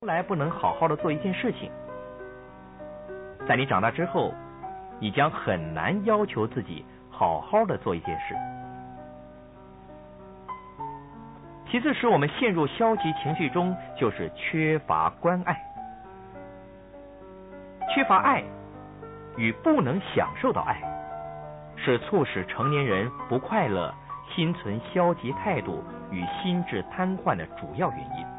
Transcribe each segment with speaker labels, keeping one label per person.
Speaker 1: 从来不能好好的做一件事情，在你长大之后，你将很难要求自己好好的做一件事。其次，使我们陷入消极情绪中，就是缺乏关爱。缺乏爱与不能享受到爱，是促使成年人不快乐、心存消极态度与心智瘫痪的主要原因。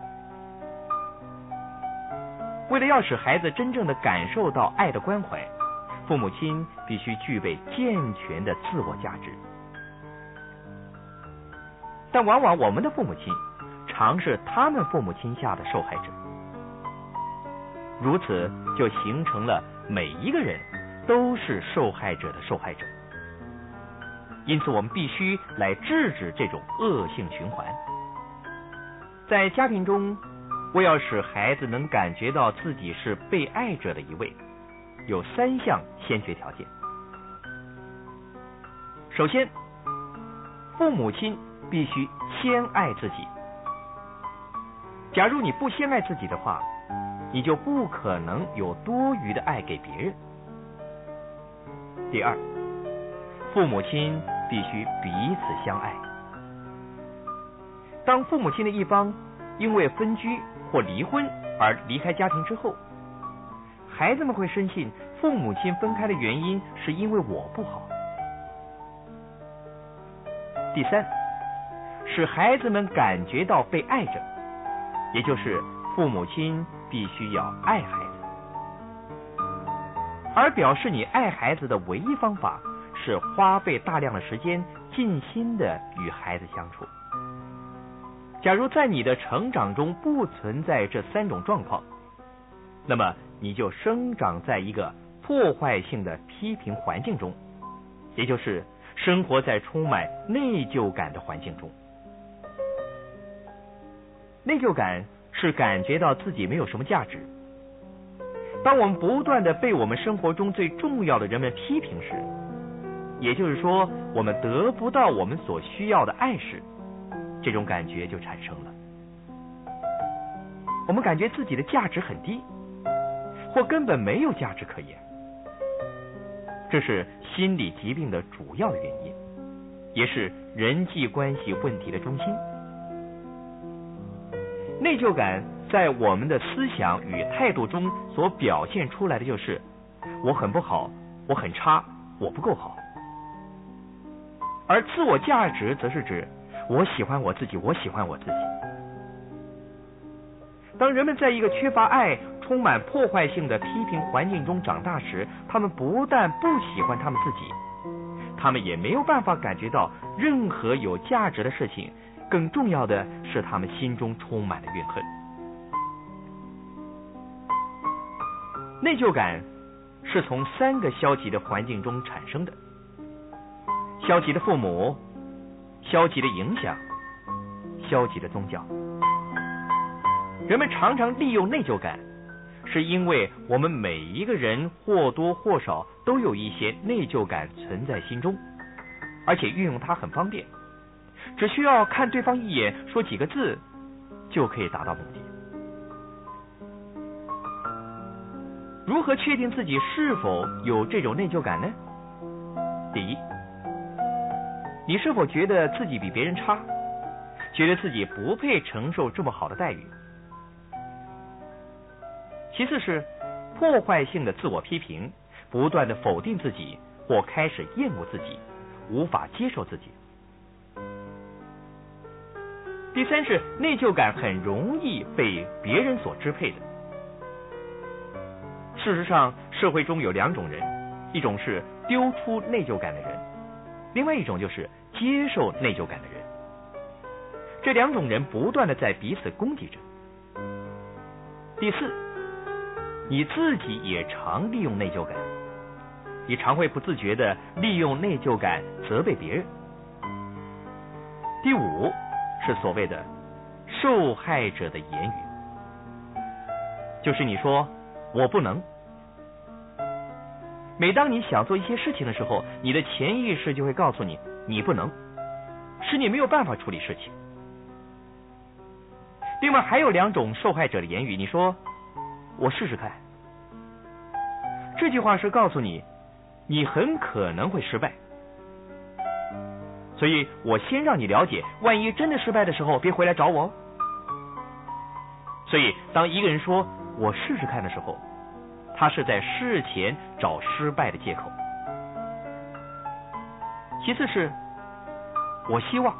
Speaker 1: 为了要使孩子真正的感受到爱的关怀，父母亲必须具备健全的自我价值。但往往我们的父母亲常是他们父母亲下的受害者，如此就形成了每一个人都是受害者的受害者。因此，我们必须来制止这种恶性循环，在家庭中。为要使孩子能感觉到自己是被爱者的一位，有三项先决条件。首先，父母亲必须先爱自己。假如你不先爱自己的话，你就不可能有多余的爱给别人。第二，父母亲必须彼此相爱。当父母亲的一方因为分居，或离婚而离开家庭之后，孩子们会深信父母亲分开的原因是因为我不好。第三，使孩子们感觉到被爱着，也就是父母亲必须要爱孩子，而表示你爱孩子的唯一方法是花费大量的时间，尽心的与孩子相处。假如在你的成长中不存在这三种状况，那么你就生长在一个破坏性的批评环境中，也就是生活在充满内疚感的环境中。内疚感是感觉到自己没有什么价值。当我们不断的被我们生活中最重要的人们批评时，也就是说，我们得不到我们所需要的爱时。这种感觉就产生了，我们感觉自己的价值很低，或根本没有价值可言。这是心理疾病的主要原因，也是人际关系问题的中心。内疚感在我们的思想与态度中所表现出来的就是：我很不好，我很差，我不够好。而自我价值则是指。我喜欢我自己，我喜欢我自己。当人们在一个缺乏爱、充满破坏性的批评环境中长大时，他们不但不喜欢他们自己，他们也没有办法感觉到任何有价值的事情。更重要的是，他们心中充满了怨恨。内疚感是从三个消极的环境中产生的：消极的父母。消极的影响，消极的宗教。人们常常利用内疚感，是因为我们每一个人或多或少都有一些内疚感存在心中，而且运用它很方便，只需要看对方一眼，说几个字，就可以达到目的。如何确定自己是否有这种内疚感呢？第一。你是否觉得自己比别人差？觉得自己不配承受这么好的待遇？其次是破坏性的自我批评，不断的否定自己，或开始厌恶自己，无法接受自己。第三是内疚感很容易被别人所支配的。事实上，社会中有两种人，一种是丢出内疚感的人，另外一种就是。接受内疚感的人，这两种人不断的在彼此攻击着。第四，你自己也常利用内疚感，你常会不自觉的利用内疚感责备别人。第五是所谓的受害者的言语，就是你说我不能。每当你想做一些事情的时候，你的潜意识就会告诉你。你不能，是你没有办法处理事情。另外还有两种受害者的言语，你说我试试看。这句话是告诉你，你很可能会失败，所以我先让你了解，万一真的失败的时候，别回来找我哦。所以，当一个人说我试试看的时候，他是在事前找失败的借口。其次是，我希望，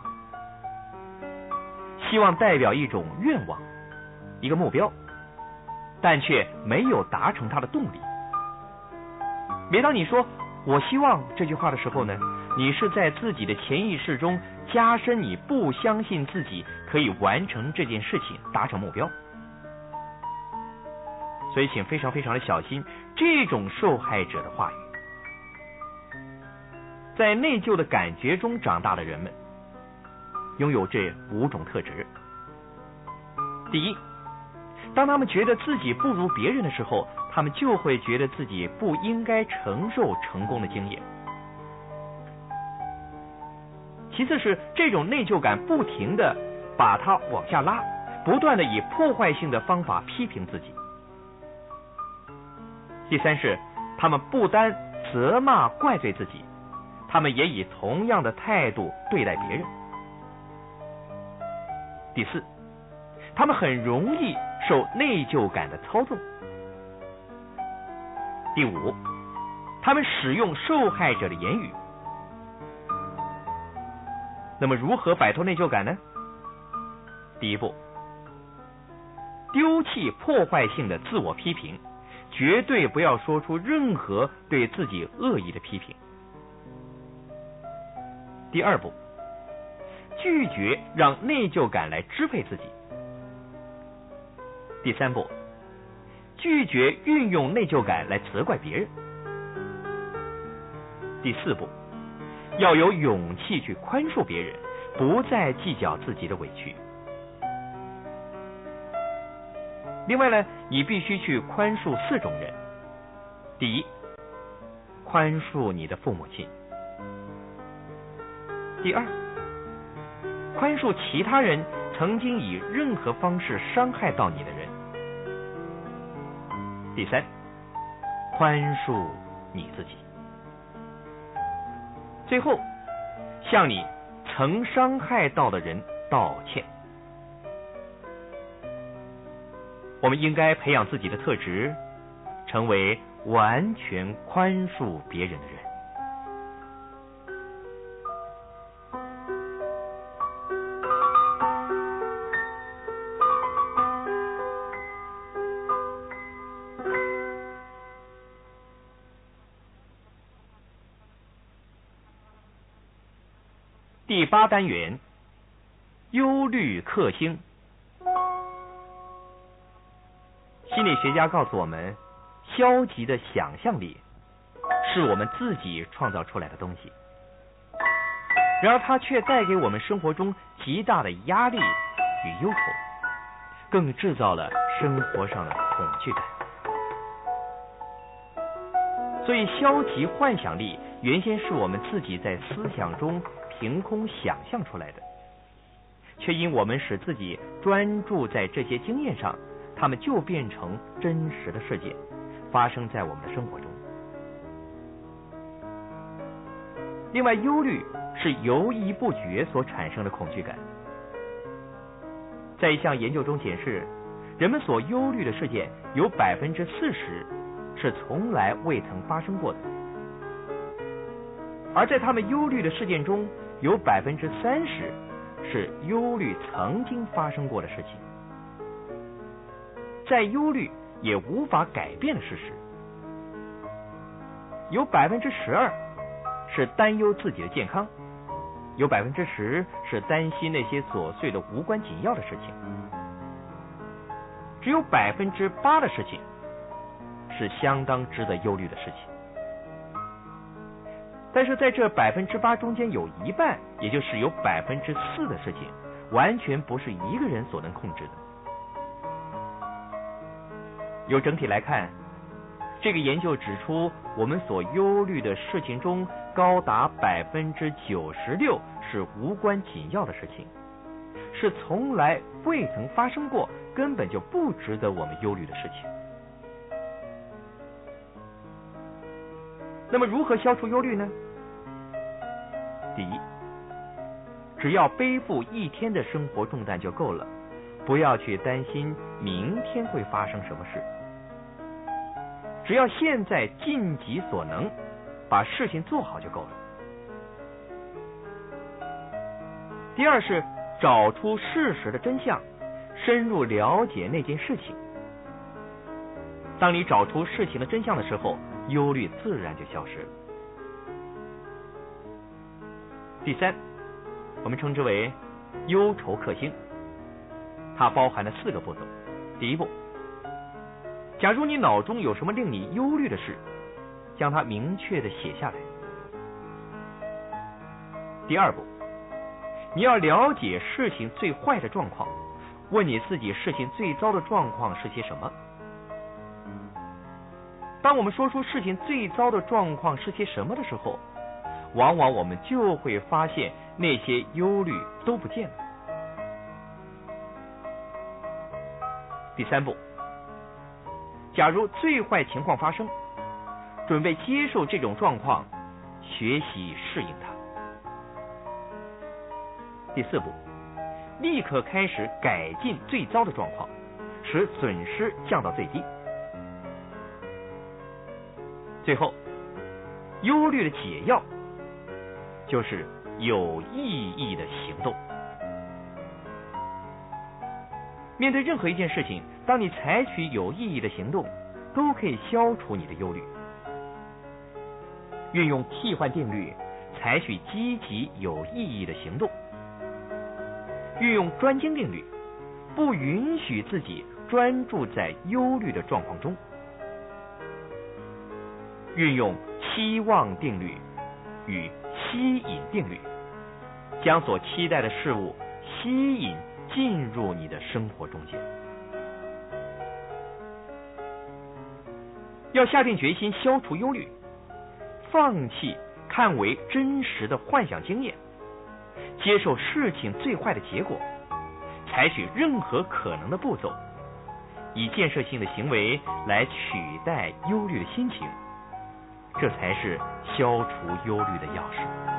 Speaker 1: 希望代表一种愿望，一个目标，但却没有达成它的动力。每当你说我希望这句话的时候呢，你是在自己的潜意识中加深你不相信自己可以完成这件事情，达成目标。所以，请非常非常的小心这种受害者的话语。在内疚的感觉中长大的人们，拥有这五种特质。第一，当他们觉得自己不如别人的时候，他们就会觉得自己不应该承受成功的经验。其次是这种内疚感不停的把他往下拉，不断的以破坏性的方法批评自己。第三是，他们不单责骂怪罪自己，他们也以同样的态度对待别人。第四，他们很容易受内疚感的操纵。第五，他们使用受害者的言语。那么，如何摆脱内疚感呢？第一步，丢弃破坏性的自我批评。绝对不要说出任何对自己恶意的批评。第二步，拒绝让内疚感来支配自己。第三步，拒绝运用内疚感来责怪别人。第四步，要有勇气去宽恕别人，不再计较自己的委屈。另外呢，你必须去宽恕四种人。第一，宽恕你的父母亲；第二，宽恕其他人曾经以任何方式伤害到你的人；第三，宽恕你自己；最后，向你曾伤害到的人道歉。我们应该培养自己的特质，成为完全宽恕别人的人。第八单元：忧虑克星。心理学家告诉我们，消极的想象力是我们自己创造出来的东西，然而它却带给我们生活中极大的压力与忧愁，更制造了生活上的恐惧感。所以，消极幻想力原先是我们自己在思想中凭空想象出来的，却因我们使自己专注在这些经验上。他们就变成真实的事件，发生在我们的生活中。另外，忧虑是犹豫不决所产生的恐惧感。在一项研究中显示，人们所忧虑的事件有百分之四十是从来未曾发生过的，而在他们忧虑的事件中有百分之三十是忧虑曾经发生过的事情。再忧虑也无法改变的事实，有百分之十二是担忧自己的健康，有百分之十是担心那些琐碎的无关紧要的事情，只有百分之八的事情是相当值得忧虑的事情。但是在这百分之八中间，有一半，也就是有百分之四的事情，完全不是一个人所能控制的。由整体来看，这个研究指出，我们所忧虑的事情中，高达百分之九十六是无关紧要的事情，是从来未曾发生过，根本就不值得我们忧虑的事情。那么，如何消除忧虑呢？第一，只要背负一天的生活重担就够了，不要去担心明天会发生什么事。只要现在尽己所能，把事情做好就够了。第二是找出事实的真相，深入了解那件事情。当你找出事情的真相的时候，忧虑自然就消失了。第三，我们称之为忧愁克星，它包含了四个步骤。第一步，假如你脑中有什么令你忧虑的事，将它明确的写下来。第二步，你要了解事情最坏的状况，问你自己事情最糟的状况是些什么。当我们说出事情最糟的状况是些什么的时候，往往我们就会发现那些忧虑都不见了。第三步，假如最坏情况发生，准备接受这种状况，学习适应它。第四步，立刻开始改进最糟的状况，使损失降到最低。最后，忧虑的解药就是有意义的行动。面对任何一件事情，当你采取有意义的行动，都可以消除你的忧虑。运用替换定律，采取积极有意义的行动；运用专精定律，不允许自己专注在忧虑的状况中。运用期望定律与吸引定律，将所期待的事物吸引进入你的生活中间。要下定决心消除忧虑，放弃看为真实的幻想经验，接受事情最坏的结果，采取任何可能的步骤，以建设性的行为来取代忧虑的心情。这才是消除忧虑的钥匙。